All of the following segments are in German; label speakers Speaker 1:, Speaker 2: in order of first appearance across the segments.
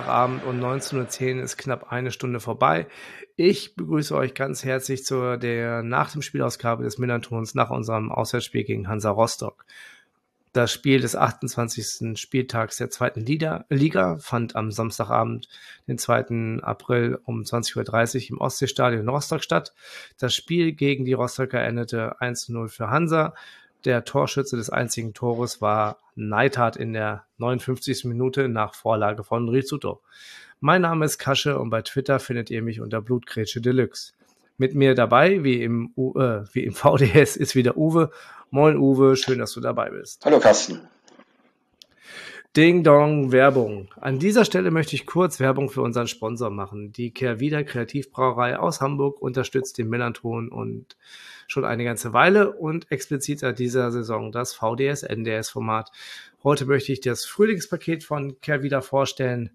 Speaker 1: ist Sonntagabend und 19.10 Uhr ist knapp eine Stunde vorbei. Ich begrüße euch ganz herzlich zu der nach dem Spielausgabe des Millantons nach unserem Auswärtsspiel gegen Hansa Rostock. Das Spiel des 28. Spieltags der zweiten Liga fand am Samstagabend, den 2. April um 20.30 Uhr im Ostseestadion Rostock statt. Das Spiel gegen die Rostocker endete 1-0 für Hansa. Der Torschütze des einzigen Tores war Neidhardt in der 59. Minute nach Vorlage von Rizzuto. Mein Name ist Kasche und bei Twitter findet ihr mich unter Blutgrätsche Deluxe. Mit mir dabei, wie im, äh, wie im VDS, ist wieder Uwe Moin Uwe, schön, dass du dabei bist.
Speaker 2: Hallo Carsten.
Speaker 1: Ding Dong Werbung. An dieser Stelle möchte ich kurz Werbung für unseren Sponsor machen. Die Kehrwieder Kreativbrauerei aus Hamburg unterstützt den Melanton und schon eine ganze Weile und explizit seit dieser Saison das VDS NDS Format. Heute möchte ich das Frühlingspaket von Kehrwieder vorstellen.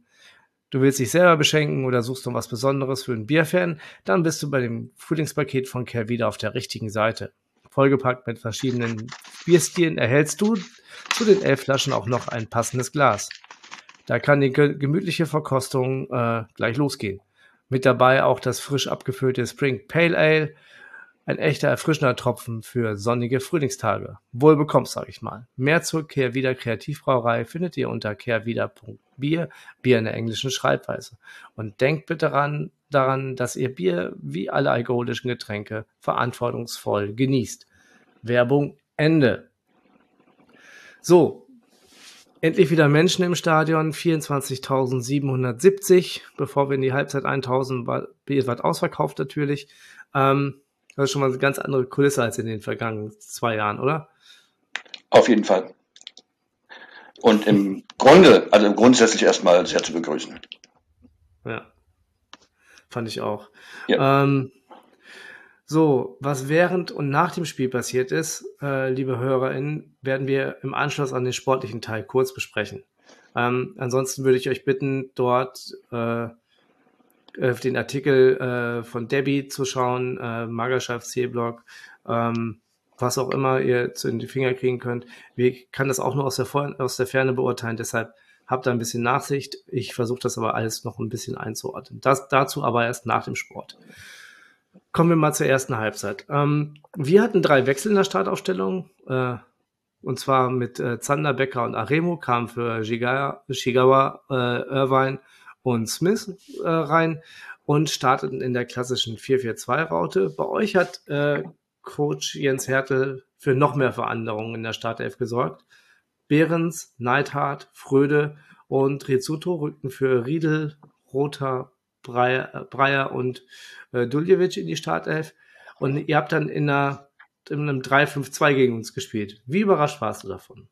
Speaker 1: Du willst dich selber beschenken oder suchst du was Besonderes für einen Bierfan, dann bist du bei dem Frühlingspaket von Kehrwieder auf der richtigen Seite vollgepackt mit verschiedenen Bierstilen, erhältst du zu den elf Flaschen auch noch ein passendes Glas. Da kann die gemütliche Verkostung äh, gleich losgehen. Mit dabei auch das frisch abgefüllte Spring Pale Ale, ein echter erfrischender Tropfen für sonnige Frühlingstage. Wohl bekommst, sag ich mal. Mehr zur Kehrwieder Kreativbrauerei findet ihr unter kehrwieder.bier, Bier in der englischen Schreibweise. Und denkt bitte daran, daran, dass ihr Bier wie alle alkoholischen Getränke verantwortungsvoll genießt. Werbung Ende. So, endlich wieder Menschen im Stadion, 24.770, bevor wir in die Halbzeit 1.000 war, war ausverkauft natürlich. Ähm, das ist schon mal eine ganz andere Kulisse als in den vergangenen zwei Jahren, oder?
Speaker 2: Auf jeden Fall. Und im Grunde, also grundsätzlich erstmal sehr zu begrüßen.
Speaker 1: Ja. Fand ich auch. Ja. Ähm, so, was während und nach dem Spiel passiert ist, äh, liebe HörerInnen, werden wir im Anschluss an den sportlichen Teil kurz besprechen. Ähm, ansonsten würde ich euch bitten, dort äh, den Artikel äh, von Debbie zu schauen, äh, Magerschaft, C-Blog, ähm, was auch immer ihr zu in die Finger kriegen könnt. Ich kann das auch nur aus der, aus der Ferne beurteilen, deshalb habt da ein bisschen Nachsicht. Ich versuche das aber alles noch ein bisschen einzuordnen. Das dazu aber erst nach dem Sport. Kommen wir mal zur ersten Halbzeit. Ähm, wir hatten drei Wechsel in der Startaufstellung. Äh, und zwar mit äh, Zander, Becker und Aremo kamen für Shigawa, äh, Irvine und Smith äh, rein und starteten in der klassischen 4-4-2-Raute. Bei euch hat äh, Coach Jens Hertel für noch mehr Veränderungen in der Startelf gesorgt. Behrens, Neidhardt, Fröde und Rizzuto rückten für Riedel, Rother, Breyer, Breyer und äh, Duljevic in die Startelf. Und ihr habt dann in, einer, in einem 3-5-2 gegen uns gespielt. Wie überrascht warst du davon?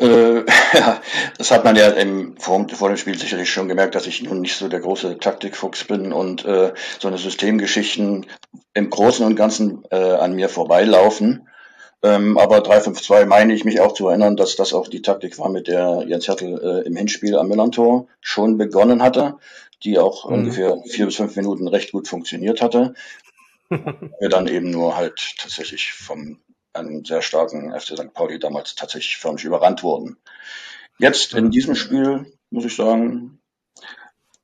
Speaker 2: Äh, ja, das hat man ja im, vor, vor, dem Spiel sicherlich schon gemerkt, dass ich nun nicht so der große Taktikfuchs bin und äh, so eine Systemgeschichten im Großen und Ganzen äh, an mir vorbeilaufen. Ähm, aber 3-5-2 meine ich mich auch zu erinnern, dass das auch die Taktik war, mit der Jens Hertel äh, im Hinspiel am Millantor schon begonnen hatte, die auch mhm. ungefähr vier bis fünf Minuten recht gut funktioniert hatte. wir dann eben nur halt tatsächlich vom einem sehr starken FC St. Pauli damals tatsächlich förmlich überrannt wurden. Jetzt in diesem Spiel, muss ich sagen,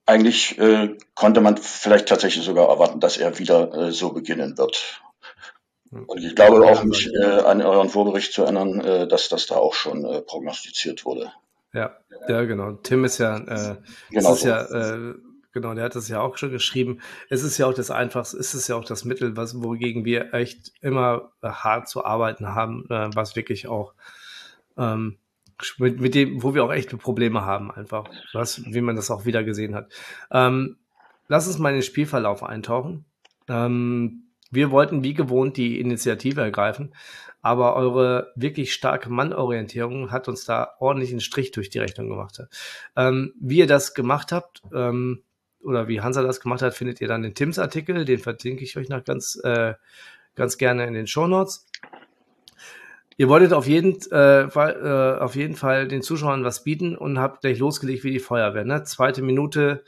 Speaker 2: eigentlich äh, konnte man vielleicht tatsächlich sogar erwarten, dass er wieder äh, so beginnen wird. Und ich glaube auch mich äh, an euren Vorbericht zu erinnern, äh, dass das da auch schon äh, prognostiziert wurde.
Speaker 1: Ja, ja, genau. Tim ist ja, äh, genau ist so. ja, äh, genau, der hat das ja auch schon geschrieben. Es ist ja auch das Einfachste, es ist ja auch das Mittel, was, wogegen wir echt immer hart zu arbeiten haben, äh, was wirklich auch ähm, mit, mit dem, wo wir auch echte Probleme haben, einfach, was, wie man das auch wieder gesehen hat. Ähm, lass uns mal in den Spielverlauf eintauchen. Ähm, wir wollten wie gewohnt die Initiative ergreifen, aber eure wirklich starke Mannorientierung hat uns da ordentlich einen Strich durch die Rechnung gemacht. Ähm, wie ihr das gemacht habt, ähm, oder wie Hansa das gemacht hat, findet ihr dann in Tims Artikel, den verlinke ich euch noch ganz, äh, ganz gerne in den Show Notes. Ihr wolltet auf jeden, äh, Fall, äh, auf jeden Fall den Zuschauern was bieten und habt gleich losgelegt wie die Feuerwehr. Ne? Zweite Minute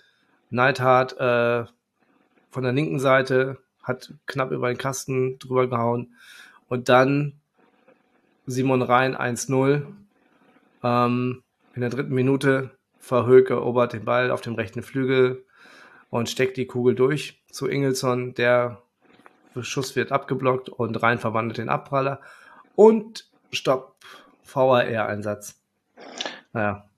Speaker 1: Neidhart äh, von der linken Seite hat knapp über den Kasten drüber gehauen. Und dann Simon Rhein 1-0. Ähm, in der dritten Minute Verhöke erobert den Ball auf dem rechten Flügel und steckt die Kugel durch zu Ingelsson. Der Schuss wird abgeblockt und Rhein verwandelt den Abpraller. Und Stopp, VAR-Einsatz. Naja.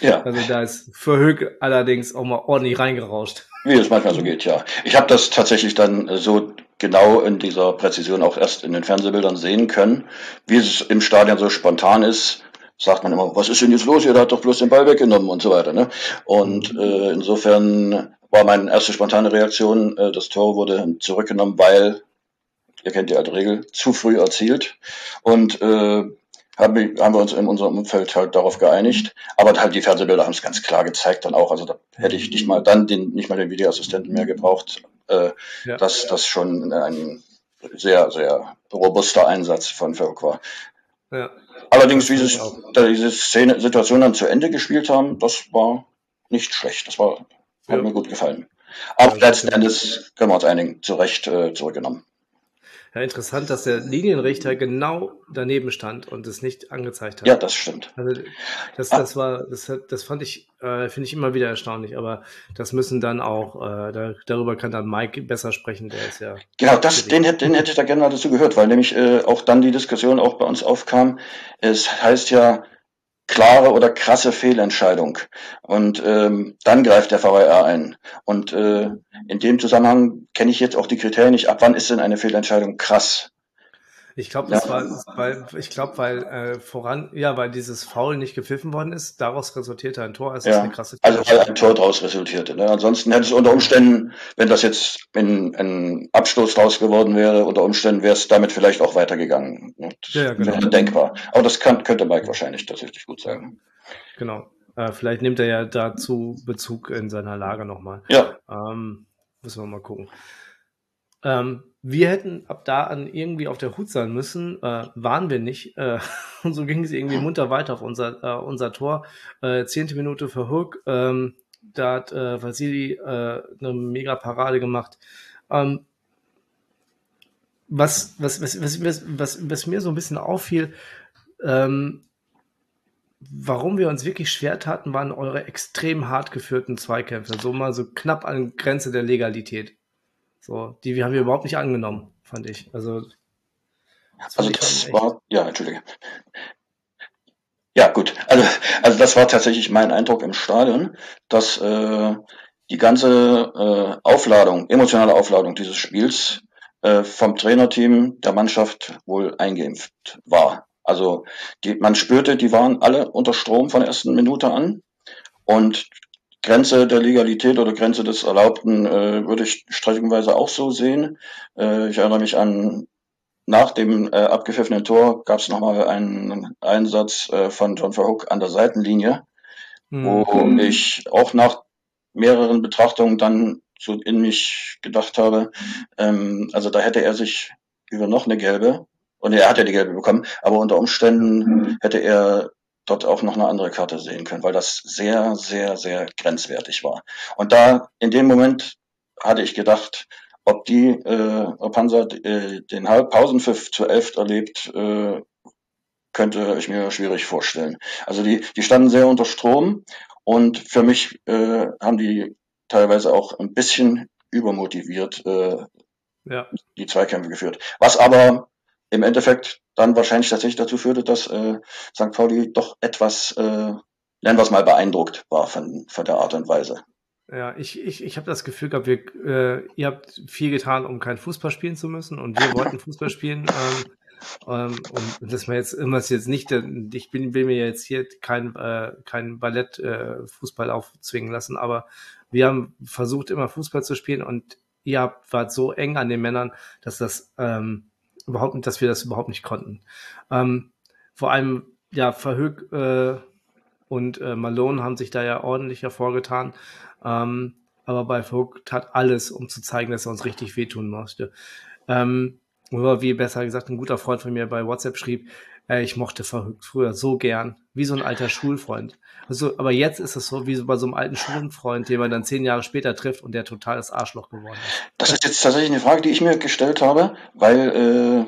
Speaker 1: Ja. Also da ist Verhöke allerdings auch mal ordentlich reingerauscht.
Speaker 2: Wie es manchmal so geht, ja. Ich habe das tatsächlich dann so genau in dieser Präzision auch erst in den Fernsehbildern sehen können. Wie es im Stadion so spontan ist, sagt man immer, was ist denn jetzt los? Ihr hat doch bloß den Ball weggenommen und so weiter. Ne? Und äh, insofern war meine erste spontane Reaktion, äh, das Tor wurde zurückgenommen, weil, ihr kennt die alte Regel, zu früh erzielt. Und äh, haben wir, haben wir uns in unserem Umfeld halt darauf geeinigt. Aber halt die Fernsehbilder haben es ganz klar gezeigt dann auch. Also da hätte ich nicht mal dann den, nicht mal den Videoassistenten mehr gebraucht. Äh, ja. dass das schon ein sehr, sehr robuster Einsatz von Verhoek war. Ja. Allerdings, wie sie diese Szene, Situation dann zu Ende gespielt haben, das war nicht schlecht. Das war, hat ja. mir gut gefallen. Aber letzten Endes können wir uns einigen, zu Recht äh, zurückgenommen.
Speaker 1: Ja, interessant, dass der Linienrichter genau daneben stand und es nicht angezeigt hat.
Speaker 2: Ja, das stimmt.
Speaker 1: Also das, das war, das, das fand ich, äh, finde ich immer wieder erstaunlich, aber das müssen dann auch, äh, da, darüber kann dann Mike besser sprechen, der ist ja.
Speaker 2: Genau, das, den, den hätte ich da gerne mal dazu gehört, weil nämlich äh, auch dann die Diskussion auch bei uns aufkam. Es heißt ja, klare oder krasse Fehlentscheidung. Und ähm, dann greift der VAR ein. Und äh, in dem Zusammenhang kenne ich jetzt auch die Kriterien nicht. Ab wann ist denn eine Fehlentscheidung krass?
Speaker 1: Ich glaube, das ja. war, weil, ich glaube, weil äh, voran, ja, weil dieses Foul nicht gepfiffen worden ist, daraus resultierte ein Tor.
Speaker 2: Also, ja. eine krasse also weil ein Tor daraus resultierte. Ne? Ansonsten hätte es unter Umständen, wenn das jetzt in ein Abstoß draus geworden wäre, unter Umständen wäre es damit vielleicht auch weitergegangen. Ne? Das ja, genau. wäre denkbar. Aber das kann, könnte Mike wahrscheinlich tatsächlich gut sagen.
Speaker 1: Genau. Äh, vielleicht nimmt er ja dazu Bezug in seiner Lage nochmal.
Speaker 2: Ja.
Speaker 1: Ähm, müssen wir mal gucken. Ähm, wir hätten ab da an irgendwie auf der Hut sein müssen, äh, waren wir nicht. Äh, und so ging es irgendwie munter weiter auf unser, äh, unser Tor. Äh, zehnte Minute für Hook. Ähm, da hat äh, Vasili äh, eine mega Parade gemacht. Ähm, was, was, was, was, was, was, mir so ein bisschen auffiel, ähm, warum wir uns wirklich schwer taten, waren eure extrem hart geführten Zweikämpfe. So mal so knapp an Grenze der Legalität. So, die haben wir überhaupt nicht angenommen, fand ich. Also,
Speaker 2: das, also das war, ja, entschuldige. Ja, gut. Also, also das war tatsächlich mein Eindruck im Stadion, dass äh, die ganze äh, Aufladung, emotionale Aufladung dieses Spiels äh, vom Trainerteam der Mannschaft wohl eingeimpft war. Also die, man spürte, die waren alle unter Strom von der ersten Minute an. Und Grenze der Legalität oder Grenze des Erlaubten äh, würde ich streckenweise auch so sehen. Äh, ich erinnere mich an nach dem äh, abgepfiffenen Tor gab es nochmal einen Einsatz äh, von John Verhook an der Seitenlinie, mhm. wo ich auch nach mehreren Betrachtungen dann so in mich gedacht habe, ähm, also da hätte er sich über noch eine gelbe, und er hat ja die gelbe bekommen, aber unter Umständen mhm. hätte er dort auch noch eine andere Karte sehen können, weil das sehr, sehr, sehr grenzwertig war. Und da in dem Moment hatte ich gedacht, ob die, äh, ob Hansa äh, den Pausenpfiff zu elf erlebt, äh, könnte ich mir schwierig vorstellen. Also die, die standen sehr unter Strom und für mich äh, haben die teilweise auch ein bisschen übermotiviert äh, ja. die Zweikämpfe geführt. Was aber im Endeffekt dann wahrscheinlich tatsächlich dazu führte, dass äh, St. Pauli doch etwas, äh, nennen wir es mal, beeindruckt war von, von der Art und Weise.
Speaker 1: Ja, ich, ich, ich habe das Gefühl gehabt, wir, äh, ihr habt viel getan, um kein Fußball spielen zu müssen und wir wollten Fußball spielen. Ähm, ähm, und dass man jetzt immer jetzt nicht, ich bin, will mir jetzt hier kein, äh, kein Ballett äh, Fußball aufzwingen lassen, aber wir haben versucht immer Fußball zu spielen und ihr habt, wart so eng an den Männern, dass das ähm, überhaupt, dass wir das überhaupt nicht konnten. Ähm, vor allem, ja, Verhög äh, und äh, Malone haben sich da ja ordentlich hervorgetan. Ähm, aber bei Verhoek tat alles, um zu zeigen, dass er uns richtig wehtun möchte. Ähm, oder wie besser gesagt, ein guter Freund von mir bei WhatsApp schrieb, Ey, ich mochte verrückt früher so gern, wie so ein alter Schulfreund. Also, aber jetzt ist es so wie so bei so einem alten Schulfreund, den man dann zehn Jahre später trifft und der total das Arschloch geworden ist.
Speaker 2: Das ist jetzt tatsächlich eine Frage, die ich mir gestellt habe, weil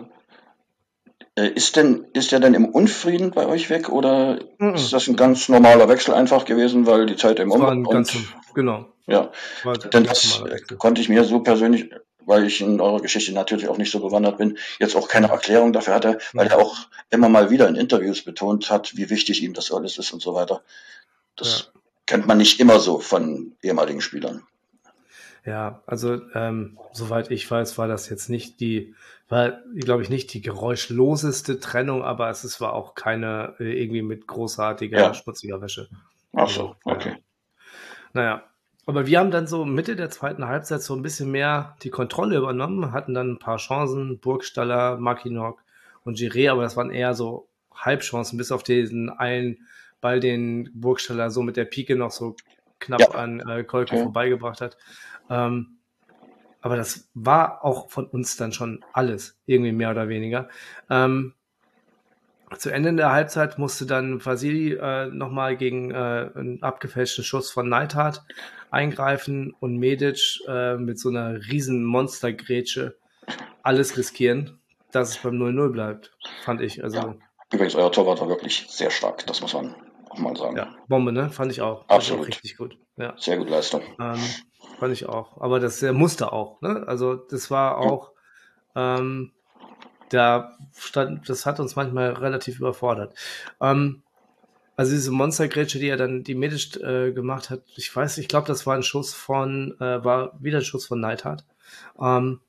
Speaker 2: äh, äh ist denn ist der denn im Unfrieden bei euch weg oder mm ist das ein ganz normaler Wechsel einfach gewesen, weil die Zeit im
Speaker 1: Um und ganz, genau.
Speaker 2: Ja, denn das konnte ich mir so persönlich weil ich in eurer Geschichte natürlich auch nicht so bewandert bin, jetzt auch keine Erklärung dafür hatte, weil er auch immer mal wieder in Interviews betont hat, wie wichtig ihm das alles ist und so weiter. Das ja. kennt man nicht immer so von ehemaligen Spielern.
Speaker 1: Ja, also ähm, soweit ich weiß, war das jetzt nicht die, war, glaube ich, nicht die geräuschloseste Trennung, aber es ist, war auch keine äh, irgendwie mit großartiger, ja. schmutziger Wäsche.
Speaker 2: Ach so, also, okay.
Speaker 1: Naja, aber wir haben dann so Mitte der zweiten Halbzeit so ein bisschen mehr die Kontrolle übernommen, hatten dann ein paar Chancen, Burgstaller, Mackinock und Giré, aber das waren eher so Halbchancen, bis auf diesen einen Ball, den Burgstaller so mit der Pike noch so knapp ja. an äh, Kolke okay. vorbeigebracht hat. Ähm, aber das war auch von uns dann schon alles, irgendwie mehr oder weniger. Ähm, zu Ende der Halbzeit musste dann Vasili äh, nochmal gegen äh, einen abgefälschten Schuss von Neidhardt eingreifen und Medic äh, mit so einer riesen Monstergrätsche alles riskieren, dass es beim 0-0 bleibt, fand ich. Also, ja.
Speaker 2: Übrigens, euer Torwart war wirklich sehr stark, das muss man auch mal sagen.
Speaker 1: Ja, Bombe, ne? Fand ich auch.
Speaker 2: Absolut. Auch
Speaker 1: richtig gut. Ja.
Speaker 2: Sehr gut Leistung.
Speaker 1: Ähm, fand ich auch. Aber das der musste auch, ne? Also das war auch, ja. ähm, da stand, das hat uns manchmal relativ überfordert. Ähm, also diese Monstergrätsche, die er dann die Medisch äh, gemacht hat, ich weiß, ich glaube, das war ein Schuss von, äh, war wieder ein Schuss von Neidhardt. Ähm,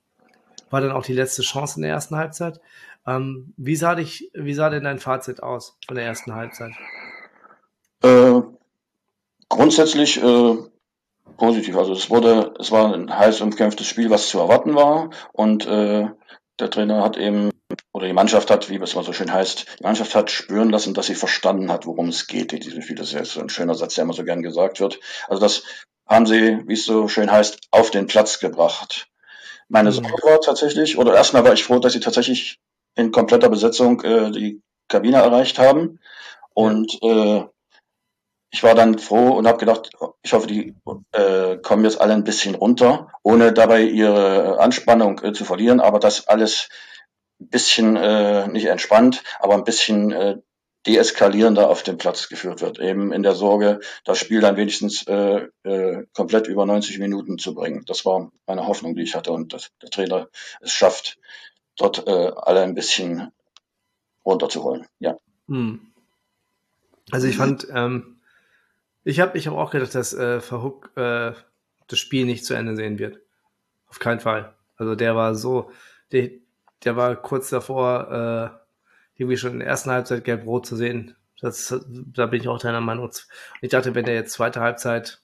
Speaker 1: war dann auch die letzte Chance in der ersten Halbzeit. Ähm, wie sah dich, wie sah denn dein Fazit aus von der ersten Halbzeit?
Speaker 2: Äh, grundsätzlich äh, positiv. Also es wurde, es war ein heiß umkämpftes Spiel, was zu erwarten war und äh, der Trainer hat eben oder die Mannschaft hat, wie es mal so schön heißt, die Mannschaft hat spüren lassen, dass sie verstanden hat, worum es geht in diesem Spiel. Das ist so ein schöner Satz, der immer so gern gesagt wird. Also das haben sie, wie es so schön heißt, auf den Platz gebracht. Meine mhm. Sorge war tatsächlich, oder erstmal war ich froh, dass sie tatsächlich in kompletter Besetzung äh, die Kabine erreicht haben. Und äh, ich war dann froh und habe gedacht, ich hoffe, die äh, kommen jetzt alle ein bisschen runter, ohne dabei ihre Anspannung äh, zu verlieren, aber das alles ein bisschen äh, nicht entspannt, aber ein bisschen äh, deeskalierender auf den Platz geführt wird. Eben in der Sorge, das Spiel dann wenigstens äh, äh, komplett über 90 Minuten zu bringen. Das war meine Hoffnung, die ich hatte und dass der Trainer es schafft, dort äh, alle ein bisschen runterzuholen. Ja. Hm.
Speaker 1: Also ich fand, ähm, ich habe ich hab auch gedacht, dass äh, Verhook äh, das Spiel nicht zu Ende sehen wird. Auf keinen Fall. Also der war so, der, der war kurz davor, äh, irgendwie schon in der ersten Halbzeit gelb-rot zu sehen. Das, da bin ich auch deiner Meinung. Und ich dachte, wenn der jetzt zweite Halbzeit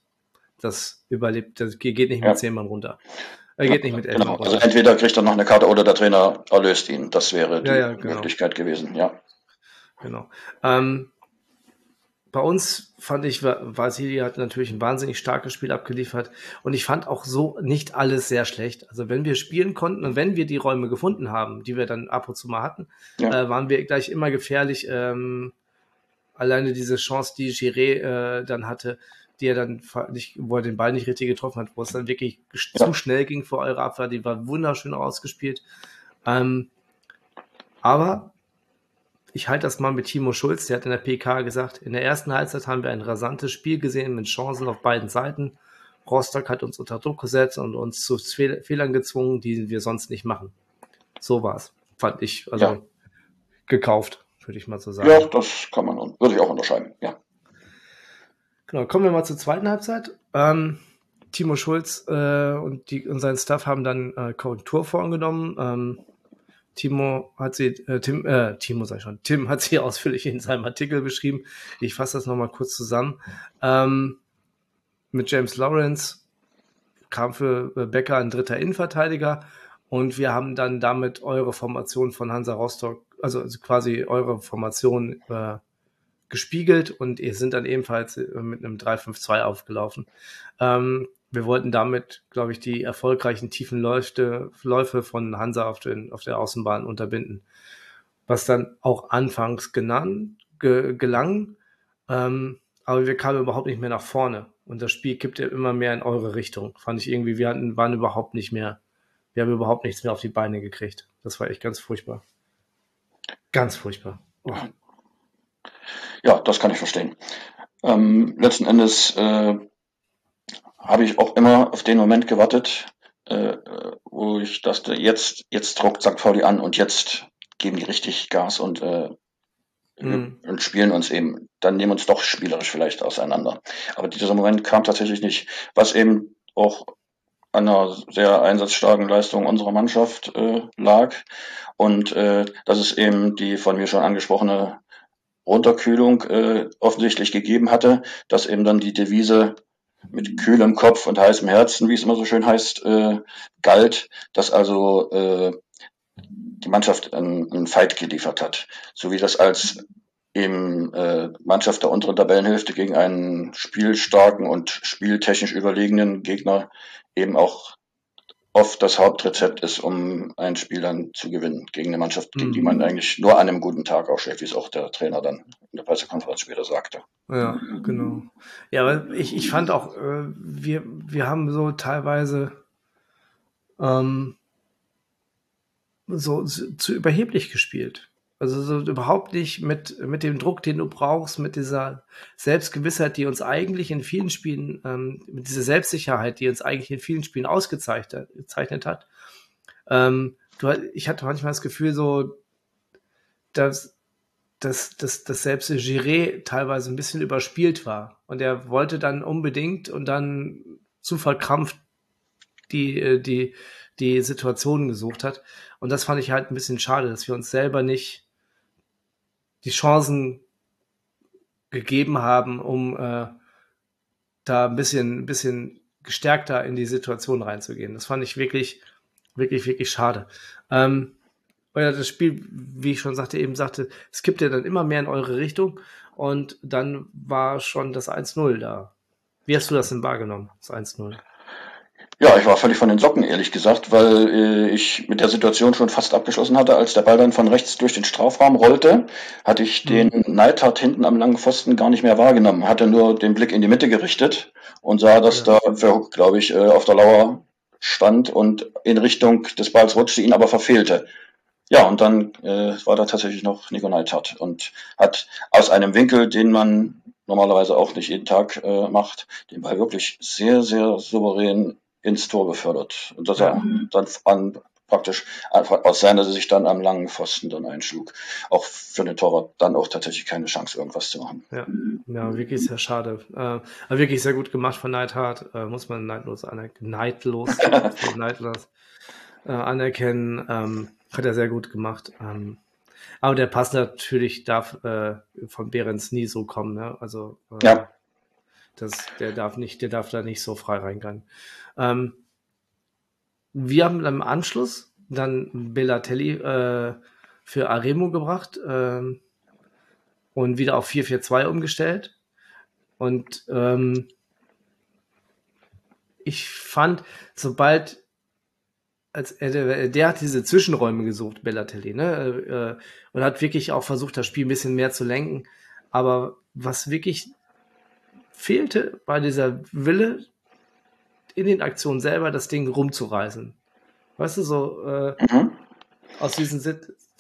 Speaker 1: das überlebt, das geht nicht mit ja. zehn Mann runter. Er geht nicht mit elf
Speaker 2: genau. Also entweder kriegt er noch eine Karte oder der Trainer erlöst ihn. Das wäre die ja, ja, genau. Möglichkeit gewesen, ja.
Speaker 1: Genau. Ähm, bei uns fand ich, Vasili hat natürlich ein wahnsinnig starkes Spiel abgeliefert und ich fand auch so nicht alles sehr schlecht. Also wenn wir spielen konnten und wenn wir die Räume gefunden haben, die wir dann ab und zu mal hatten, ja. äh, waren wir gleich immer gefährlich. Ähm, alleine diese Chance, die Giré äh, dann hatte, die er dann nicht, wo er den Ball nicht richtig getroffen hat, wo es dann wirklich ja. zu schnell ging vor eurer Abwehr, die war wunderschön ausgespielt. Ähm, aber ich halte das mal mit Timo Schulz, der hat in der PK gesagt, in der ersten Halbzeit haben wir ein rasantes Spiel gesehen mit Chancen auf beiden Seiten. Rostock hat uns unter Druck gesetzt und uns zu Fehlern gezwungen, die wir sonst nicht machen. So war es, fand ich, also ja. gekauft, würde ich mal so sagen.
Speaker 2: Ja, das kann man, würde ich auch unterscheiden, ja.
Speaker 1: Genau, kommen wir mal zur zweiten Halbzeit. Ähm, Timo Schulz äh, und, die, und sein Staff haben dann äh, Korrektur vorgenommen. Ähm, Timo hat sie, äh, Tim, äh, Timo sag ich schon, Tim hat sie ausführlich in seinem Artikel beschrieben. Ich fasse das nochmal kurz zusammen. Ähm, mit James Lawrence kam für äh, Becker ein dritter Innenverteidiger und wir haben dann damit eure Formation von Hansa Rostock, also, also quasi eure Formation äh, gespiegelt und ihr sind dann ebenfalls äh, mit einem 3-5-2 aufgelaufen. Ähm, wir wollten damit, glaube ich, die erfolgreichen tiefen Läufe, Läufe von Hansa auf, den, auf der Außenbahn unterbinden. was dann auch anfangs genannt, ge, gelang. Ähm, aber wir kamen überhaupt nicht mehr nach vorne. Und das Spiel kippt ja immer mehr in eure Richtung. Fand ich irgendwie, wir hatten, waren überhaupt nicht mehr, wir haben überhaupt nichts mehr auf die Beine gekriegt. Das war echt ganz furchtbar. Ganz furchtbar. Oh.
Speaker 2: Ja, das kann ich verstehen. Ähm, letzten Endes äh, habe ich auch immer auf den Moment gewartet, äh, wo ich dachte, jetzt, jetzt druckt St. Pauli an und jetzt geben die richtig Gas und, äh, mhm. und spielen uns eben, dann nehmen uns doch spielerisch vielleicht auseinander. Aber dieser Moment kam tatsächlich nicht, was eben auch an einer sehr einsatzstarken Leistung unserer Mannschaft äh, lag und äh, dass es eben die von mir schon angesprochene Runterkühlung äh, offensichtlich gegeben hatte, dass eben dann die Devise mit kühlem Kopf und heißem Herzen, wie es immer so schön heißt, äh, galt, dass also äh, die Mannschaft einen, einen Fight geliefert hat, so wie das als eben äh, Mannschaft der unteren Tabellenhälfte gegen einen spielstarken und spieltechnisch überlegenen Gegner eben auch oft das Hauptrezept ist, um ein Spiel dann zu gewinnen gegen eine Mannschaft, gegen mhm. die man eigentlich nur an einem guten Tag auch schlägt, wie es auch der Trainer dann in der Pressekonferenz später sagte.
Speaker 1: Ja, genau. Ja, aber ich, ich fand auch, äh, wir, wir haben so teilweise ähm, so zu überheblich gespielt. Also so überhaupt nicht mit, mit dem Druck, den du brauchst, mit dieser Selbstgewissheit, die uns eigentlich in vielen Spielen, ähm, mit dieser Selbstsicherheit, die uns eigentlich in vielen Spielen ausgezeichnet hat. Ähm, du, ich hatte manchmal das Gefühl, so, dass, dass, dass, dass selbst Giré teilweise ein bisschen überspielt war. Und er wollte dann unbedingt und dann zu verkrampft die, äh, die, die Situationen gesucht hat. Und das fand ich halt ein bisschen schade, dass wir uns selber nicht die Chancen gegeben haben, um äh, da ein bisschen, ein bisschen gestärkter in die Situation reinzugehen. Das fand ich wirklich, wirklich, wirklich schade. Ähm, das Spiel, wie ich schon sagte, eben sagte, es kippt ja dann immer mehr in eure Richtung und dann war schon das 1-0 da. Wie hast du das denn wahrgenommen, das 1-0?
Speaker 2: Ja, ich war völlig von den Socken, ehrlich gesagt, weil äh, ich mit der Situation schon fast abgeschlossen hatte. Als der Ball dann von rechts durch den Strafraum rollte, hatte ich den mhm. Neidhardt hinten am langen Pfosten gar nicht mehr wahrgenommen. Hatte nur den Blick in die Mitte gerichtet und sah, dass ja. da Verhook, glaube ich, äh, auf der Lauer stand und in Richtung des Balls rutschte, ihn aber verfehlte. Ja, und dann äh, war da tatsächlich noch Nico Neidhardt und hat aus einem Winkel, den man normalerweise auch nicht jeden Tag äh, macht, den Ball wirklich sehr, sehr souverän ins Tor befördert. Und dass er dann an, praktisch aus seiner Sicht dann am langen Pfosten dann einschlug. Auch für den Torwart dann auch tatsächlich keine Chance, irgendwas zu machen.
Speaker 1: Ja, ja wirklich sehr schade. Äh, wirklich sehr gut gemacht von Neidhardt. Äh, muss man neidlos anerkennen. Neidlos, neidlos äh, anerkennen. Ähm, hat er sehr gut gemacht. Ähm, aber der Pass natürlich darf äh, von Behrens nie so kommen. Ne? Also äh, ja. Das, der darf nicht, der darf da nicht so frei reingehen. Ähm, wir haben im Anschluss dann Bellatelli äh, für Aremo gebracht ähm, und wieder auf 4-4-2 umgestellt. Und ähm, ich fand, sobald als er, der hat diese Zwischenräume gesucht, Bellatelli, ne? Äh, und hat wirklich auch versucht, das Spiel ein bisschen mehr zu lenken. Aber was wirklich fehlte, war dieser Wille, in den Aktionen selber das Ding rumzureißen. Weißt du, so äh, mhm. aus diesen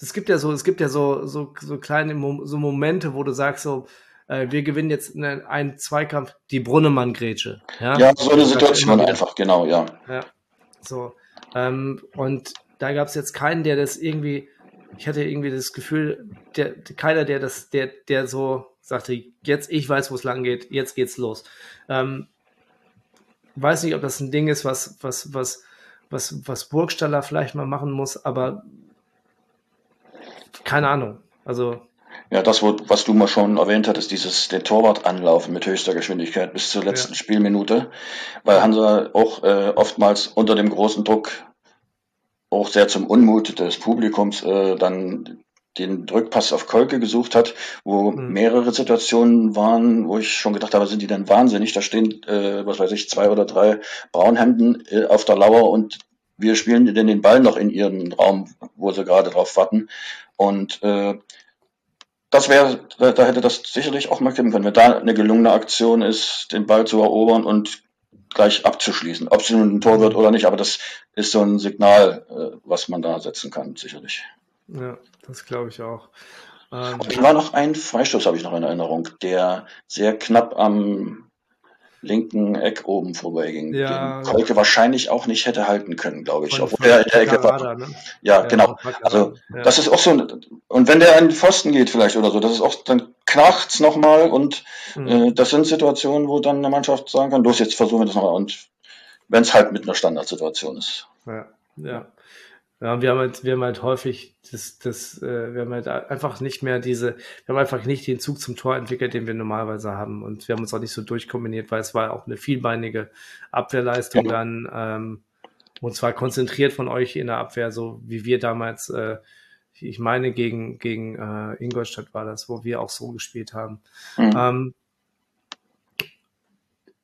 Speaker 1: es gibt ja so, es gibt ja so, so, so kleine Mo so Momente, wo du sagst so, äh, wir gewinnen jetzt einen, einen Zweikampf, die Brunnemann-Grätsche.
Speaker 2: Ja? ja, so eine Situation einfach, genau, ja.
Speaker 1: Ja, so. Ähm, und da gab es jetzt keinen, der das irgendwie, ich hatte irgendwie das Gefühl, der, keiner, der das, der, der so sagte, jetzt ich weiß, wo es lang geht, jetzt geht's los. Ähm, weiß nicht, ob das ein Ding ist, was, was, was, was, was Burgstaller vielleicht mal machen muss, aber keine Ahnung. Also.
Speaker 2: Ja, das, was du mal schon erwähnt hattest, dieses den Torwart anlaufen mit höchster Geschwindigkeit bis zur letzten ja. Spielminute, weil Hansa auch äh, oftmals unter dem großen Druck auch sehr zum Unmut des Publikums äh, dann den Drückpass auf Kolke gesucht hat, wo mhm. mehrere Situationen waren, wo ich schon gedacht habe, sind die denn wahnsinnig? Da stehen, äh, was weiß ich, zwei oder drei Braunhemden äh, auf der Lauer und wir spielen denn den Ball noch in ihren Raum, wo sie gerade drauf warten. Und äh, das wäre, da, da hätte das sicherlich auch mal kippen können, wenn da eine gelungene Aktion ist, den Ball zu erobern und gleich abzuschließen. Ob es nun ein Tor wird oder nicht, aber das ist so ein Signal, äh, was man da setzen kann, sicherlich.
Speaker 1: Ja, das glaube ich auch.
Speaker 2: Ähm, es war noch ein Freistoß, habe ich noch in Erinnerung, der sehr knapp am linken Eck oben vorbeiging. Ja, den Kolke wahrscheinlich auch nicht hätte halten können, glaube ich. Obwohl er in der Ecke war. Ne? Ja, ja, genau. Also ja. das ist auch so. Und wenn der an den Pfosten geht vielleicht oder so, das ist auch, dann knacht's nochmal und mhm. äh, das sind Situationen, wo dann eine Mannschaft sagen kann, los, jetzt versuchen wir das nochmal. Und wenn es halt mit einer Standardsituation ist.
Speaker 1: Ja, ja. Ja, wir haben halt, wir haben halt häufig das, das, äh, wir haben halt einfach nicht mehr diese, wir haben einfach nicht den Zug zum Tor entwickelt, den wir normalerweise haben. Und wir haben uns auch nicht so durchkombiniert, weil es war auch eine vielbeinige Abwehrleistung ja. dann, ähm, und zwar konzentriert von euch in der Abwehr, so wie wir damals, äh, ich meine, gegen, gegen äh, Ingolstadt war das, wo wir auch so gespielt haben. Mhm. Ähm,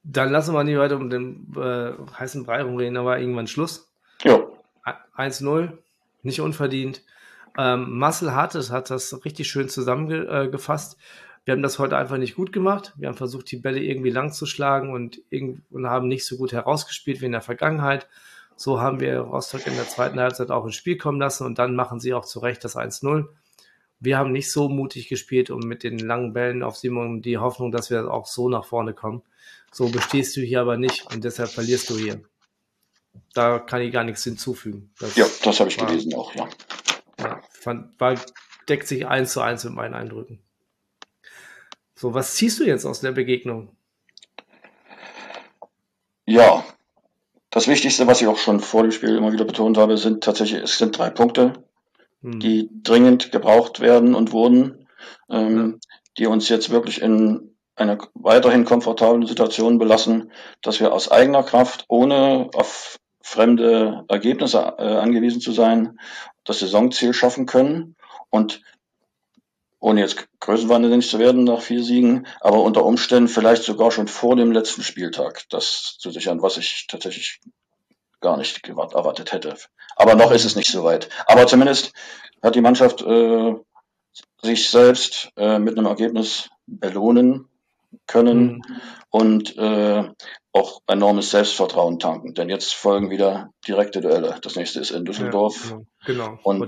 Speaker 1: dann lassen wir nicht weiter um den äh, heißen Brei rumreden, da war irgendwann Schluss.
Speaker 2: Ja.
Speaker 1: 1-0, nicht unverdient. Ähm, Marcel Hartes hat das richtig schön zusammengefasst. Wir haben das heute einfach nicht gut gemacht. Wir haben versucht, die Bälle irgendwie lang zu schlagen und, und haben nicht so gut herausgespielt wie in der Vergangenheit. So haben wir Rostock in der zweiten Halbzeit auch ins Spiel kommen lassen und dann machen sie auch zu Recht das 1-0. Wir haben nicht so mutig gespielt und mit den langen Bällen auf Simon die Hoffnung, dass wir auch so nach vorne kommen. So bestehst du hier aber nicht und deshalb verlierst du hier da kann ich gar nichts hinzufügen.
Speaker 2: Das ja, das habe ich war, gelesen auch, ja.
Speaker 1: ja fand, war, deckt sich eins zu eins mit meinen Eindrücken. So, was ziehst du jetzt aus der Begegnung?
Speaker 2: Ja, das Wichtigste, was ich auch schon vor dem Spiel immer wieder betont habe, sind tatsächlich, es sind drei Punkte, hm. die dringend gebraucht werden und wurden, ähm, ja. die uns jetzt wirklich in einer weiterhin komfortablen Situation belassen, dass wir aus eigener Kraft, ohne auf fremde Ergebnisse äh, angewiesen zu sein, das Saisonziel schaffen können und ohne jetzt größenwahnsinnig zu werden nach vier Siegen, aber unter Umständen vielleicht sogar schon vor dem letzten Spieltag das zu sichern, was ich tatsächlich gar nicht erwartet hätte. Aber noch ist es nicht so weit. Aber zumindest hat die Mannschaft äh, sich selbst äh, mit einem Ergebnis belohnen können mhm. und äh, auch enormes Selbstvertrauen tanken. Denn jetzt folgen wieder direkte Duelle. Das nächste ist in Düsseldorf.
Speaker 1: Ja, genau. genau.
Speaker 2: Und,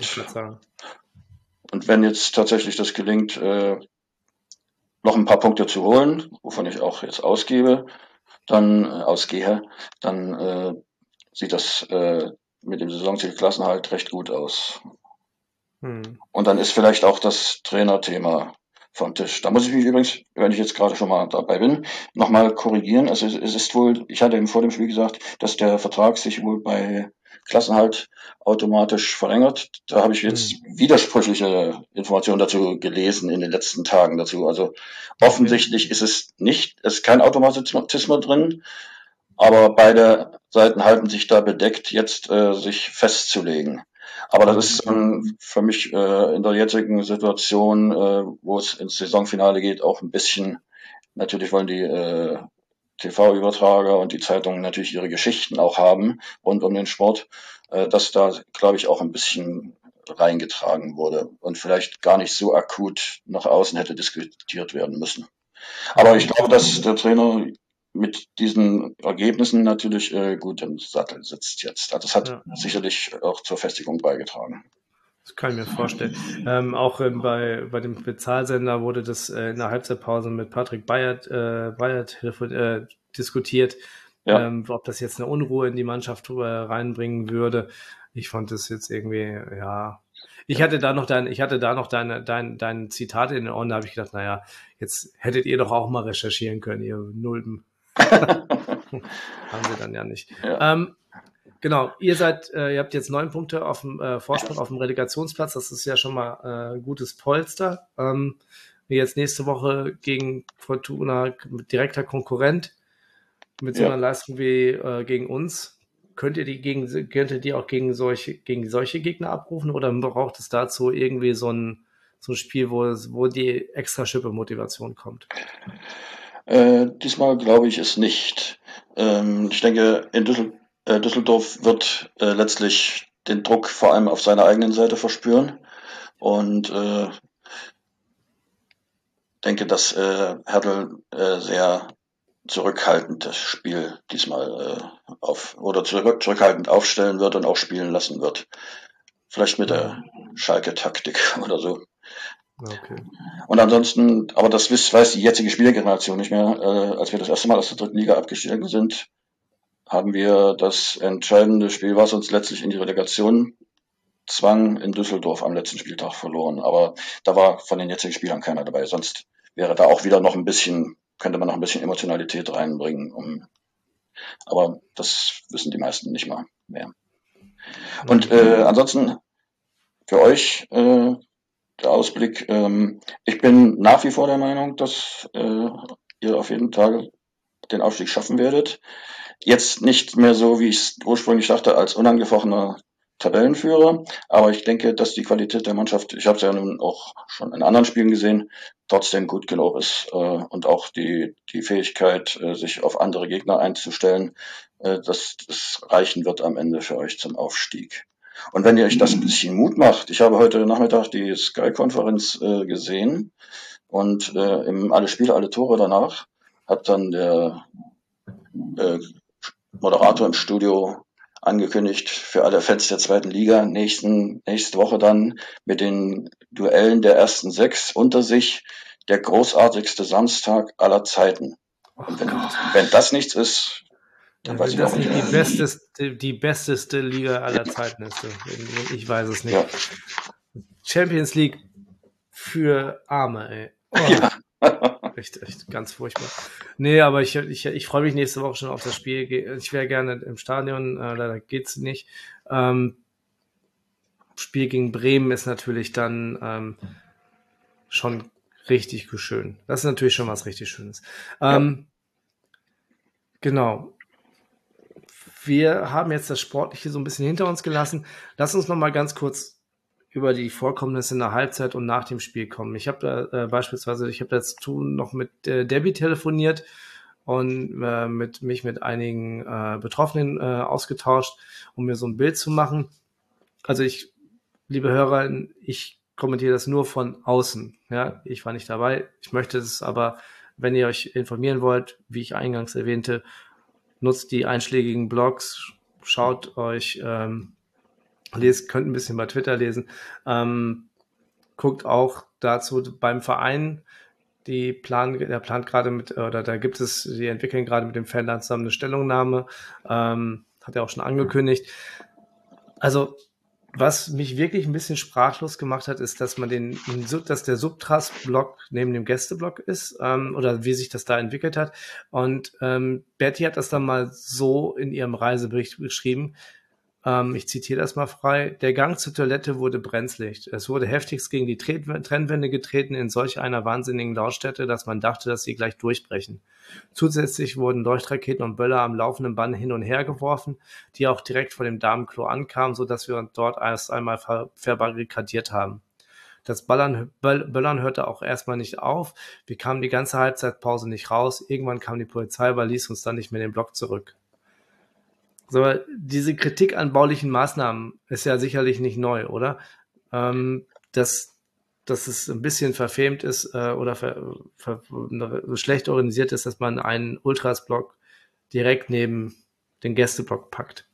Speaker 2: und wenn jetzt tatsächlich das gelingt, äh, noch ein paar Punkte zu holen, wovon ich auch jetzt ausgebe, dann äh, ausgehe, dann äh, sieht das äh, mit dem Saisonziel Klassenhalt recht gut aus. Hm. Und dann ist vielleicht auch das Trainerthema vom Tisch. Da muss ich mich übrigens, wenn ich jetzt gerade schon mal dabei bin, nochmal korrigieren. Also es ist wohl, ich hatte eben vor dem Spiel gesagt, dass der Vertrag sich wohl bei Klassenhalt automatisch verlängert. Da habe ich jetzt mhm. widersprüchliche Informationen dazu gelesen in den letzten Tagen dazu. Also offensichtlich ist es nicht, es ist kein Automatismus drin, aber beide Seiten halten sich da bedeckt, jetzt äh, sich festzulegen. Aber das ist ähm, für mich äh, in der jetzigen Situation, äh, wo es ins Saisonfinale geht, auch ein bisschen, natürlich wollen die äh, TV-Übertrager und die Zeitungen natürlich ihre Geschichten auch haben rund um den Sport, äh, dass da, glaube ich, auch ein bisschen reingetragen wurde und vielleicht gar nicht so akut nach außen hätte diskutiert werden müssen. Aber ich glaube, dass der Trainer mit diesen Ergebnissen natürlich äh, gut im Sattel sitzt jetzt. Also das hat ja. sicherlich auch zur Festigung beigetragen.
Speaker 1: Das kann ich mir vorstellen. Ähm, auch ähm, bei, bei dem Bezahlsender wurde das äh, in der Halbzeitpause mit Patrick Bayert, äh, Bayert äh, diskutiert, ja. ähm, ob das jetzt eine Unruhe in die Mannschaft reinbringen würde. Ich fand das jetzt irgendwie, ja. Ich hatte da noch dein, ich hatte da noch deine, dein, dein Zitat in den Ohren, da habe ich gedacht, naja, jetzt hättet ihr doch auch mal recherchieren können, ihr Nulpen. Haben sie dann ja nicht. Ja. Ähm, genau, ihr seid, äh, ihr habt jetzt neun Punkte auf dem äh, Vorsprung auf dem Relegationsplatz. Das ist ja schon mal äh, gutes Polster. Ähm, jetzt nächste Woche gegen Fortuna direkter Konkurrent mit so einer ja. Leistung wie äh, gegen uns. Könnt ihr die gegen, könnt ihr die auch gegen solche, gegen solche Gegner abrufen oder braucht es dazu irgendwie so ein, so ein Spiel, wo, wo die extra Schippe Motivation kommt?
Speaker 2: Äh, diesmal glaube ich es nicht. Ähm, ich denke, in Düssel äh, Düsseldorf wird äh, letztlich den Druck vor allem auf seiner eigenen Seite verspüren. und äh, denke, dass äh, Hertel äh, sehr zurückhaltend das Spiel diesmal äh, auf oder zurück, zurückhaltend aufstellen wird und auch spielen lassen wird. Vielleicht mit der Schalke-Taktik oder so. Okay. Und ansonsten, aber das weiß die jetzige Spielergeneration nicht mehr. Äh, als wir das erste Mal aus der dritten Liga abgestiegen sind, haben wir das entscheidende Spiel, was uns letztlich in die Relegation zwang, in Düsseldorf am letzten Spieltag verloren. Aber da war von den jetzigen Spielern keiner dabei. Sonst wäre da auch wieder noch ein bisschen, könnte man noch ein bisschen Emotionalität reinbringen. Um, aber das wissen die meisten nicht mal mehr. Und äh, ansonsten für euch äh, Ausblick. Ähm, ich bin nach wie vor der Meinung, dass äh, ihr auf jeden Fall den Aufstieg schaffen werdet. Jetzt nicht mehr so, wie ich es ursprünglich dachte, als unangefochtener Tabellenführer. Aber ich denke, dass die Qualität der Mannschaft, ich habe es ja nun auch schon in anderen Spielen gesehen, trotzdem gut genug ist. Äh, und auch die, die Fähigkeit, äh, sich auf andere Gegner einzustellen, äh, dass das reichen wird am Ende für euch zum Aufstieg. Und wenn ihr euch das ein bisschen Mut macht, ich habe heute Nachmittag die Sky-Konferenz äh, gesehen und äh, im alle Spiele, alle Tore danach hat dann der äh, Moderator im Studio angekündigt für alle Fans der zweiten Liga nächsten, nächste Woche dann mit den Duellen der ersten sechs unter sich der großartigste Samstag aller Zeiten. Und wenn, wenn das nichts ist,
Speaker 1: dann weiß ich das nicht die besteste, die besteste Liga aller Zeiten ist. Ich weiß es nicht. Ja. Champions League für Arme, ey. Oh. Ja. echt, echt ganz furchtbar. Nee, aber ich, ich, ich freue mich nächste Woche schon auf das Spiel. Ich wäre gerne im Stadion, äh, leider geht's nicht. Ähm, Spiel gegen Bremen ist natürlich dann ähm, schon richtig schön. Das ist natürlich schon was richtig Schönes. Ähm, ja. Genau wir haben jetzt das Sportliche so ein bisschen hinter uns gelassen. Lass uns noch mal ganz kurz über die Vorkommnisse in der Halbzeit und nach dem Spiel kommen. Ich habe äh, beispielsweise, ich habe dazu noch mit äh, Debbie telefoniert und äh, mit mich mit einigen äh, Betroffenen äh, ausgetauscht, um mir so ein Bild zu machen. Also ich, liebe Hörer, ich kommentiere das nur von außen. Ja, ich war nicht dabei. Ich möchte es aber, wenn ihr euch informieren wollt, wie ich eingangs erwähnte, nutzt die einschlägigen Blogs, schaut euch, ähm, lest, könnt ein bisschen bei Twitter lesen, ähm, guckt auch dazu beim Verein, die planen, der plant gerade mit, oder da gibt es, die entwickeln gerade mit dem Fanland zusammen eine Stellungnahme, ähm, hat er auch schon angekündigt. Also was mich wirklich ein bisschen sprachlos gemacht hat, ist, dass man den, dass der Subtras-Block neben dem Gästeblock ist ähm, oder wie sich das da entwickelt hat. Und ähm, Betty hat das dann mal so in ihrem Reisebericht beschrieben. Ähm, ich zitiere das mal frei. Der Gang zur Toilette wurde brenzlig. Es wurde heftigst gegen die Trennwände getreten in solch einer wahnsinnigen Lautstätte, dass man dachte, dass sie gleich durchbrechen. Zusätzlich wurden Leuchtraketen und Böller am laufenden Band hin und her geworfen, die auch direkt vor dem Damenklo ankamen, so dass wir uns dort erst einmal ver verbarrikadiert haben. Das Ballern, Böllern hörte auch erstmal nicht auf. Wir kamen die ganze Halbzeitpause nicht raus. Irgendwann kam die Polizei, aber ließ uns dann nicht mehr den Block zurück. So, diese Kritik an baulichen Maßnahmen ist ja sicherlich nicht neu, oder? Ähm, dass, dass es ein bisschen verfemt ist äh, oder ver, ver, schlecht organisiert ist, dass man einen Ultras-Block direkt neben den Gästeblock packt.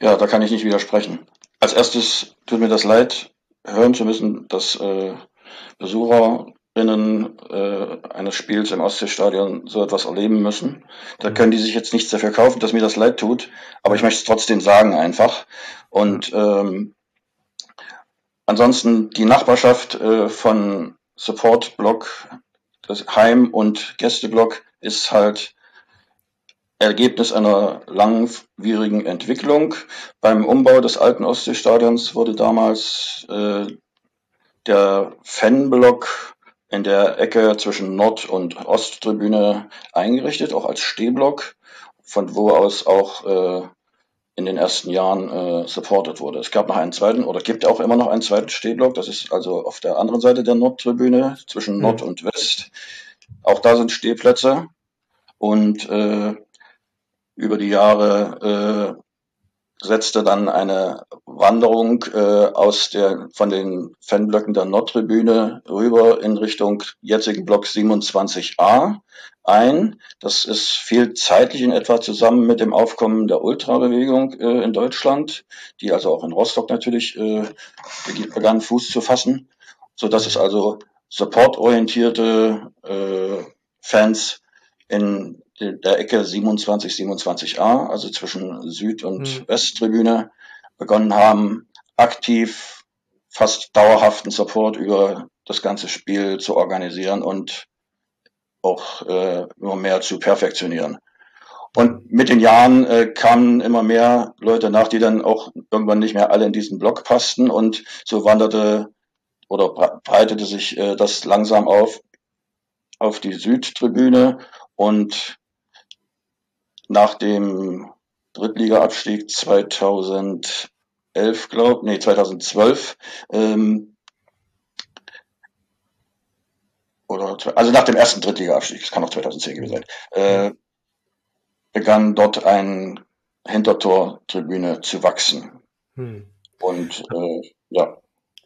Speaker 2: Ja, da kann ich nicht widersprechen. Als erstes tut mir das leid, hören zu müssen, dass äh, Besucher Innen äh, eines Spiels im Ostseestadion so etwas erleben müssen. Da können die sich jetzt nichts dafür kaufen, dass mir das leid tut, aber ich möchte es trotzdem sagen einfach. Und ähm, ansonsten die Nachbarschaft äh, von Support Block, das Heim- und Gästeblock ist halt Ergebnis einer langwierigen Entwicklung. Beim Umbau des alten Ostseestadions wurde damals äh, der Fanblock in der Ecke zwischen Nord- und Osttribüne eingerichtet, auch als Stehblock, von wo aus auch äh, in den ersten Jahren äh, supported wurde. Es gab noch einen zweiten oder gibt auch immer noch einen zweiten Stehblock. Das ist also auf der anderen Seite der Nordtribüne zwischen Nord mhm. und West. Auch da sind Stehplätze und äh, über die Jahre äh, setzte dann eine Wanderung äh, aus der von den Fanblöcken der Nordtribüne rüber in Richtung jetzigen Block 27a ein. Das ist viel zeitlich in etwa zusammen mit dem Aufkommen der Ultrabewegung äh, in Deutschland, die also auch in Rostock natürlich äh, begann Fuß zu fassen, so dass es also supportorientierte äh, Fans in der Ecke 27, 27a, also zwischen Süd- und mhm. Westtribüne, begonnen haben, aktiv, fast dauerhaften Support über das ganze Spiel zu organisieren und auch äh, immer mehr zu perfektionieren. Und mit den Jahren äh, kamen immer mehr Leute nach, die dann auch irgendwann nicht mehr alle in diesen Block passten und so wanderte oder breitete sich äh, das langsam auf auf die Südtribüne und nach dem Drittliga-Abstieg 2011, glaub, nee, 2012, ähm, oder, also nach dem ersten Drittliga-Abstieg, das kann auch 2010 gewesen sein, äh, begann dort ein Hintertor-Tribüne zu wachsen. Hm. Und äh, ja.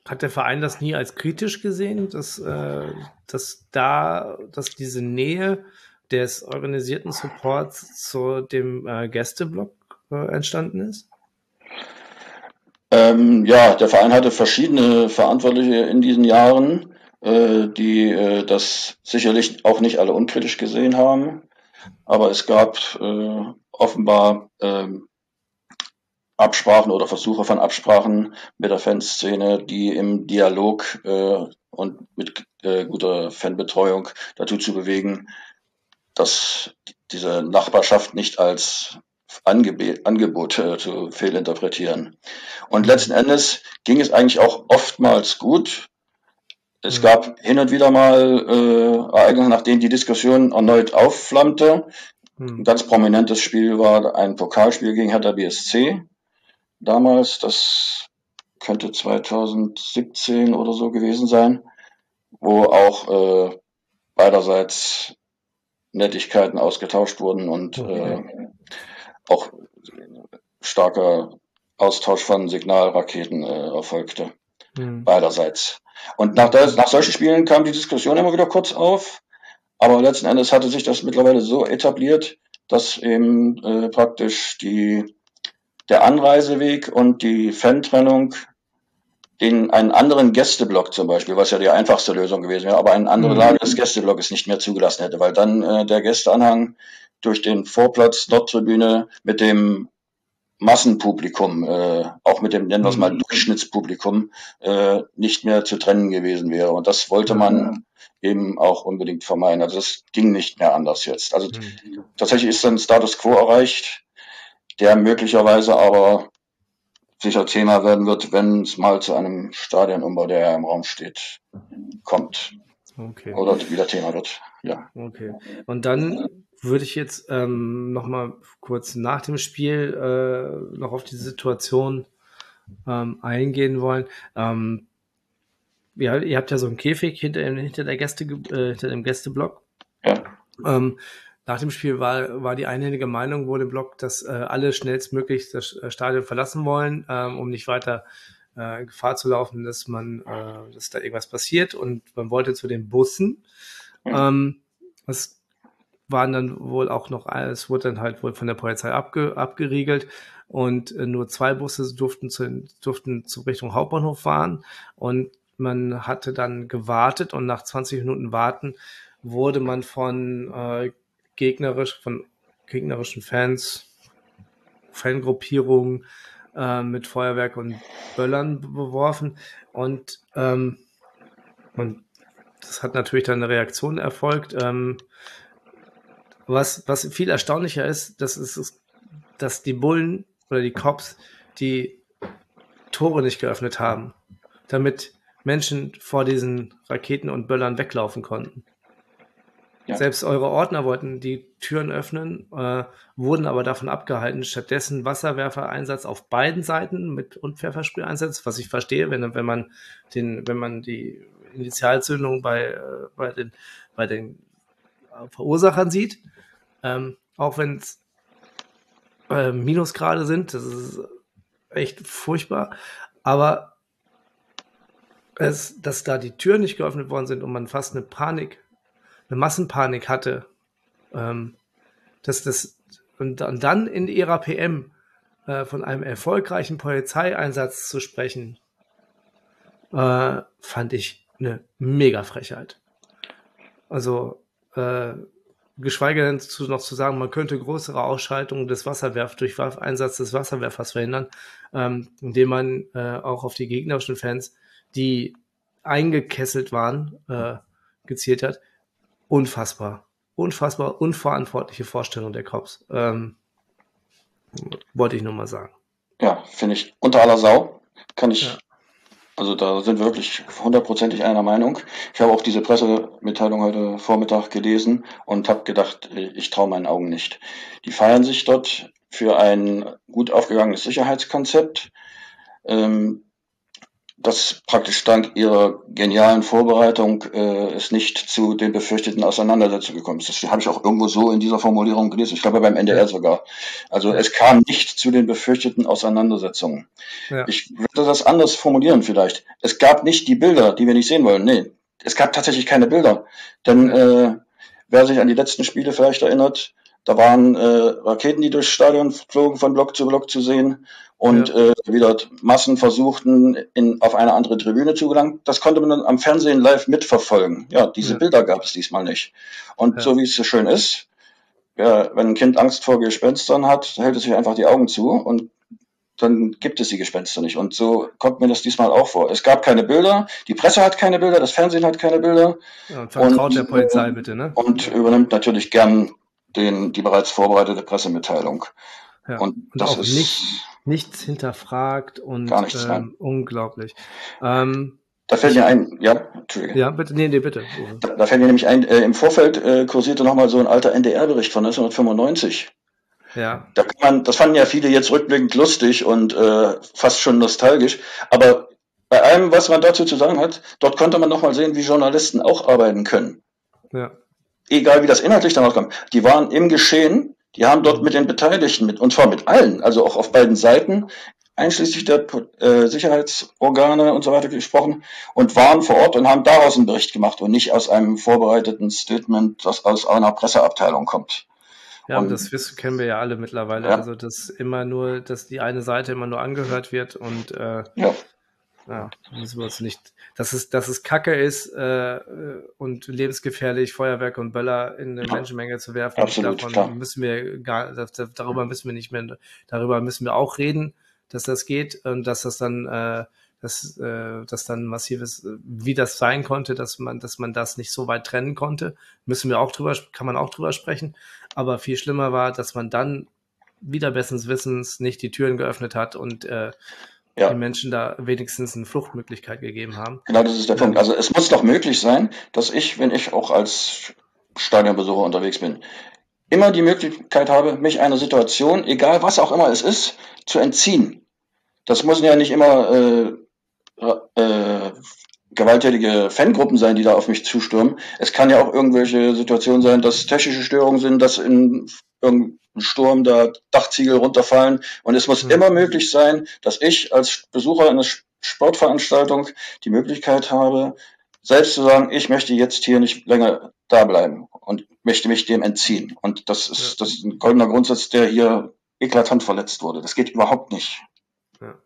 Speaker 1: Hat der Verein das nie als kritisch gesehen, dass, äh, dass da, dass diese Nähe des organisierten Supports zu dem äh, Gästeblock äh, entstanden ist?
Speaker 2: Ähm, ja, der Verein hatte verschiedene Verantwortliche in diesen Jahren, äh, die äh, das sicherlich auch nicht alle unkritisch gesehen haben. Aber es gab äh, offenbar ähm, Absprachen oder Versuche von Absprachen mit der Fanszene, die im Dialog äh, und mit äh, guter Fanbetreuung dazu zu bewegen, dass diese Nachbarschaft nicht als Angeb Angebot äh, zu fehlinterpretieren. Und letzten Endes ging es eigentlich auch oftmals gut. Es mhm. gab hin und wieder mal äh, Ereignisse, nachdem die Diskussion erneut aufflammte. Mhm. Ein ganz prominentes Spiel war ein Pokalspiel gegen Hertha BSC. Damals, das könnte 2017 oder so gewesen sein, wo auch äh, beiderseits Nettigkeiten ausgetauscht wurden und okay. äh, auch starker Austausch von Signalraketen äh, erfolgte. Mhm. Beiderseits. Und nach, der, nach solchen Spielen kam die Diskussion immer wieder kurz auf, aber letzten Endes hatte sich das mittlerweile so etabliert, dass eben äh, praktisch die, der Anreiseweg und die Fan-Trennung den einen anderen Gästeblock zum Beispiel, was ja die einfachste Lösung gewesen wäre, aber eine andere mhm. Lage des Gästeblocks nicht mehr zugelassen hätte, weil dann äh, der Gästeanhang durch den Vorplatz Nordtribüne mit dem Massenpublikum, äh, auch mit dem, nennen wir es mal, mhm. Durchschnittspublikum, äh, nicht mehr zu trennen gewesen wäre. Und das wollte man eben auch unbedingt vermeiden. Also das ging nicht mehr anders jetzt. Also mhm. tatsächlich ist dann Status quo erreicht, der möglicherweise aber sicher Thema werden wird, wenn es mal zu einem Stadionumbau, der ja im Raum steht, kommt. Okay. Oder wieder Thema wird. Ja.
Speaker 1: Okay. Und dann würde ich jetzt ähm, noch mal kurz nach dem Spiel äh, noch auf die Situation ähm, eingehen wollen. Ähm, ja, ihr habt ja so einen Käfig hinter, hinter der Gäste, äh, hinter dem Gästeblock. Ja. Ähm, nach dem Spiel war, war die einhellige Meinung wohl im Block, dass äh, alle schnellstmöglich das äh, Stadion verlassen wollen, ähm, um nicht weiter äh, Gefahr zu laufen, dass man, äh, dass da irgendwas passiert. Und man wollte zu den Bussen. Ähm, das waren dann wohl auch noch, es wurde dann halt wohl von der Polizei abge, abgeriegelt und äh, nur zwei Busse durften zu, durften zu Richtung Hauptbahnhof fahren und man hatte dann gewartet und nach 20 Minuten Warten wurde man von äh, gegnerisch, von gegnerischen Fans, Fangruppierungen äh, mit Feuerwerk und Böllern beworfen. Und, ähm, und das hat natürlich dann eine Reaktion erfolgt. Ähm, was, was viel erstaunlicher ist, das ist, dass die Bullen oder die Cops die Tore nicht geöffnet haben, damit Menschen vor diesen Raketen und Böllern weglaufen konnten. Ja. Selbst eure Ordner wollten die Türen öffnen, äh, wurden aber davon abgehalten, stattdessen Wasserwerfereinsatz auf beiden Seiten mit und Pfeffersprüheinsatz, was ich verstehe, wenn, wenn man den, wenn man die Initialzündung bei, äh, bei den, bei den Verursachern sieht, ähm, auch wenn es äh, Minusgrade sind, das ist echt furchtbar. Aber es, dass da die Türen nicht geöffnet worden sind und man fast eine Panik, eine Massenpanik hatte, ähm, dass das und, dann in ihrer PM äh, von einem erfolgreichen Polizeieinsatz zu sprechen, äh, fand ich eine mega Frechheit. Also äh, geschweige denn zu, noch zu sagen, man könnte größere Ausschaltungen des Wasserwerf durch Einsatz des Wasserwerfers verhindern, ähm, indem man äh, auch auf die gegnerischen Fans, die eingekesselt waren, äh, gezielt hat. Unfassbar. Unfassbar unverantwortliche Vorstellung der Cops. Ähm, wollte ich nur mal sagen.
Speaker 2: Ja, finde ich unter aller Sau. Kann ich ja. Also da sind wir wirklich hundertprozentig einer Meinung. Ich habe auch diese Pressemitteilung heute Vormittag gelesen und habe gedacht, ich traue meinen Augen nicht. Die feiern sich dort für ein gut aufgegangenes Sicherheitskonzept. Ähm, dass praktisch dank ihrer genialen Vorbereitung äh, es nicht zu den befürchteten Auseinandersetzungen gekommen ist. Das habe ich auch irgendwo so in dieser Formulierung gelesen. Ich glaube beim NDR sogar. Also es kam nicht zu den befürchteten Auseinandersetzungen. Ja. Ich würde das anders formulieren vielleicht. Es gab nicht die Bilder, die wir nicht sehen wollen. Nee, es gab tatsächlich keine Bilder. Denn äh, wer sich an die letzten Spiele vielleicht erinnert, da waren äh, Raketen, die durchs Stadion flogen, von Block zu Block zu sehen und ja. äh, wieder Massen versuchten, in, auf eine andere Tribüne zu gelangen. Das konnte man dann am Fernsehen live mitverfolgen. Ja, diese ja. Bilder gab es diesmal nicht. Und ja. so wie es so schön ist, ja, wenn ein Kind Angst vor Gespenstern hat, hält es sich einfach die Augen zu und dann gibt es die Gespenster nicht. Und so kommt mir das diesmal auch vor. Es gab keine Bilder, die Presse hat keine Bilder, das Fernsehen hat keine Bilder.
Speaker 1: Ja, und vertraut und, der Polizei bitte, ne?
Speaker 2: Und übernimmt natürlich gern den, die bereits vorbereitete Pressemitteilung.
Speaker 1: Ja, und, und das ist nicht, nichts hinterfragt und
Speaker 2: gar nichts,
Speaker 1: ähm, unglaublich. Ähm,
Speaker 2: da fällt mir ein, ja, Entschuldige.
Speaker 1: Ja, bitte, nee, nee, bitte.
Speaker 2: Da, da fällt mir nämlich ein, äh, im Vorfeld äh, kursierte nochmal so ein alter NDR-Bericht von 1995.
Speaker 1: Ja.
Speaker 2: Da kann man, das fanden ja viele jetzt rückblickend lustig und äh, fast schon nostalgisch. Aber bei allem, was man dazu zu sagen hat, dort konnte man nochmal sehen, wie Journalisten auch arbeiten können.
Speaker 1: Ja
Speaker 2: egal wie das inhaltlich dann rauskommt, die waren im Geschehen, die haben dort mit den Beteiligten, mit, und zwar mit allen, also auch auf beiden Seiten, einschließlich der äh, Sicherheitsorgane und so weiter gesprochen und waren vor Ort und haben daraus einen Bericht gemacht und nicht aus einem vorbereiteten Statement, das aus einer Presseabteilung kommt.
Speaker 1: Ja, und das wissen, kennen wir ja alle mittlerweile. Ja. Also, dass immer nur, dass die eine Seite immer nur angehört wird und äh, ja. Ja, müssen wir uns nicht, dass es, dass es Kacke ist äh, und lebensgefährlich, Feuerwerke und Böller in eine Menschenmenge zu werfen.
Speaker 2: Absolut,
Speaker 1: Davon
Speaker 2: klar.
Speaker 1: müssen wir gar, darüber müssen wir nicht mehr, darüber müssen wir auch reden, dass das geht und dass das dann, äh, dass, äh, dass dann massives, wie das sein konnte, dass man, dass man das nicht so weit trennen konnte, müssen wir auch drüber, kann man auch drüber sprechen. Aber viel schlimmer war, dass man dann wieder bessens Wissens nicht die Türen geöffnet hat und äh, ja. den Menschen da wenigstens eine Fluchtmöglichkeit gegeben haben.
Speaker 2: Genau, das ist der Punkt. Also es muss doch möglich sein, dass ich, wenn ich auch als Stadionbesucher unterwegs bin, immer die Möglichkeit habe, mich einer Situation, egal was auch immer es ist, zu entziehen. Das müssen ja nicht immer äh, äh, gewalttätige Fangruppen sein, die da auf mich zustürmen. Es kann ja auch irgendwelche Situationen sein, dass technische Störungen sind, dass in irgendeinem Sturm da Dachziegel runterfallen. Und es muss mhm. immer möglich sein, dass ich als Besucher einer Sportveranstaltung die Möglichkeit habe, selbst zu sagen, ich möchte jetzt hier nicht länger da bleiben und möchte mich dem entziehen. Und das ist, das ist ein goldener Grundsatz, der hier eklatant verletzt wurde. Das geht überhaupt nicht.
Speaker 1: Ja.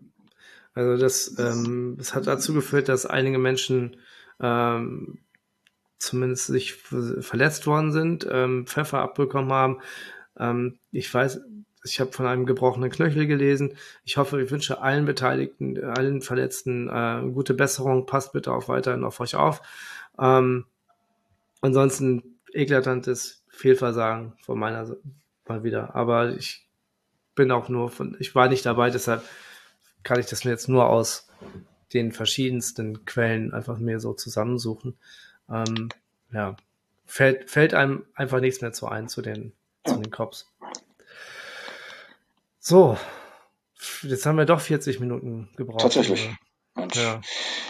Speaker 1: Also das, ähm, das hat dazu geführt, dass einige Menschen ähm, zumindest sich verletzt worden sind, ähm, Pfeffer abbekommen haben. Ähm, ich weiß, ich habe von einem gebrochenen Knöchel gelesen. Ich hoffe, ich wünsche allen Beteiligten, allen Verletzten äh, gute Besserung. Passt bitte auch weiterhin auf euch auf. Ähm, ansonsten eklatantes Fehlversagen von meiner Seite mal wieder. Aber ich bin auch nur von, ich war nicht dabei, deshalb kann ich das mir jetzt nur aus den verschiedensten Quellen einfach mir so zusammensuchen. Ähm, ja, fällt, fällt einem einfach nichts mehr zu ein zu den, zu den Cops. So, jetzt haben wir doch 40 Minuten gebraucht.
Speaker 2: Tatsächlich. Ja.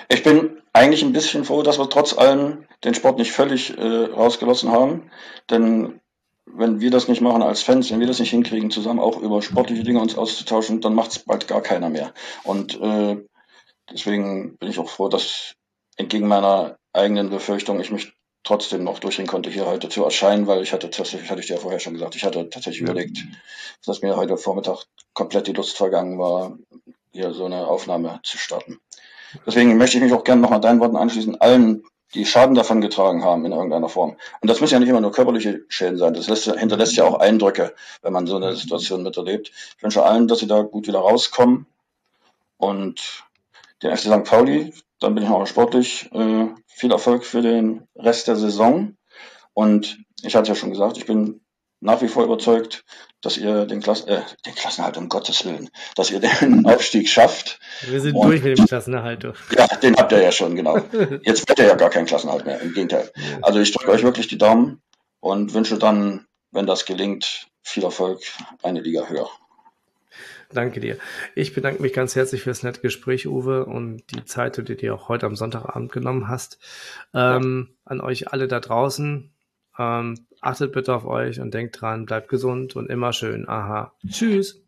Speaker 2: Ich bin eigentlich ein bisschen froh, dass wir trotz allem den Sport nicht völlig äh, rausgelassen haben, denn wenn wir das nicht machen als Fans, wenn wir das nicht hinkriegen, zusammen auch über sportliche Dinge uns auszutauschen, dann macht es bald gar keiner mehr. Und äh, deswegen bin ich auch froh, dass entgegen meiner eigenen Befürchtung ich mich trotzdem noch durchringen konnte, hier heute zu erscheinen, weil ich hatte tatsächlich, hatte ich dir ja vorher schon gesagt, ich hatte tatsächlich ja. überlegt, dass mir heute Vormittag komplett die Lust vergangen war, hier so eine Aufnahme zu starten. Deswegen möchte ich mich auch gerne nochmal deinen Worten anschließen, allen, die Schaden davon getragen haben in irgendeiner Form. Und das müssen ja nicht immer nur körperliche Schäden sein, das lässt, hinterlässt ja auch Eindrücke, wenn man so eine Situation miterlebt. Ich wünsche allen, dass sie da gut wieder rauskommen und den FC St. Pauli, dann bin ich auch sportlich, äh, viel Erfolg für den Rest der Saison. Und ich hatte ja schon gesagt, ich bin nach wie vor überzeugt, dass ihr den, Klassen, äh, den Klassenerhalt, um Gottes Willen, dass ihr den Aufstieg schafft.
Speaker 1: Wir sind und, durch mit dem Klassenerhalt.
Speaker 2: Ja, den habt ihr ja schon, genau. Jetzt wird ihr ja gar keinen Klassenerhalt mehr, im Gegenteil. Also ich drücke euch wirklich die Daumen und wünsche dann, wenn das gelingt, viel Erfolg, eine Liga höher.
Speaker 1: Danke dir. Ich bedanke mich ganz herzlich für das nette Gespräch, Uwe, und die Zeit, die du dir auch heute am Sonntagabend genommen hast. Ähm. An euch alle da draußen. Ähm, achtet bitte auf euch und denkt dran, bleibt gesund und immer schön. Aha. Tschüss.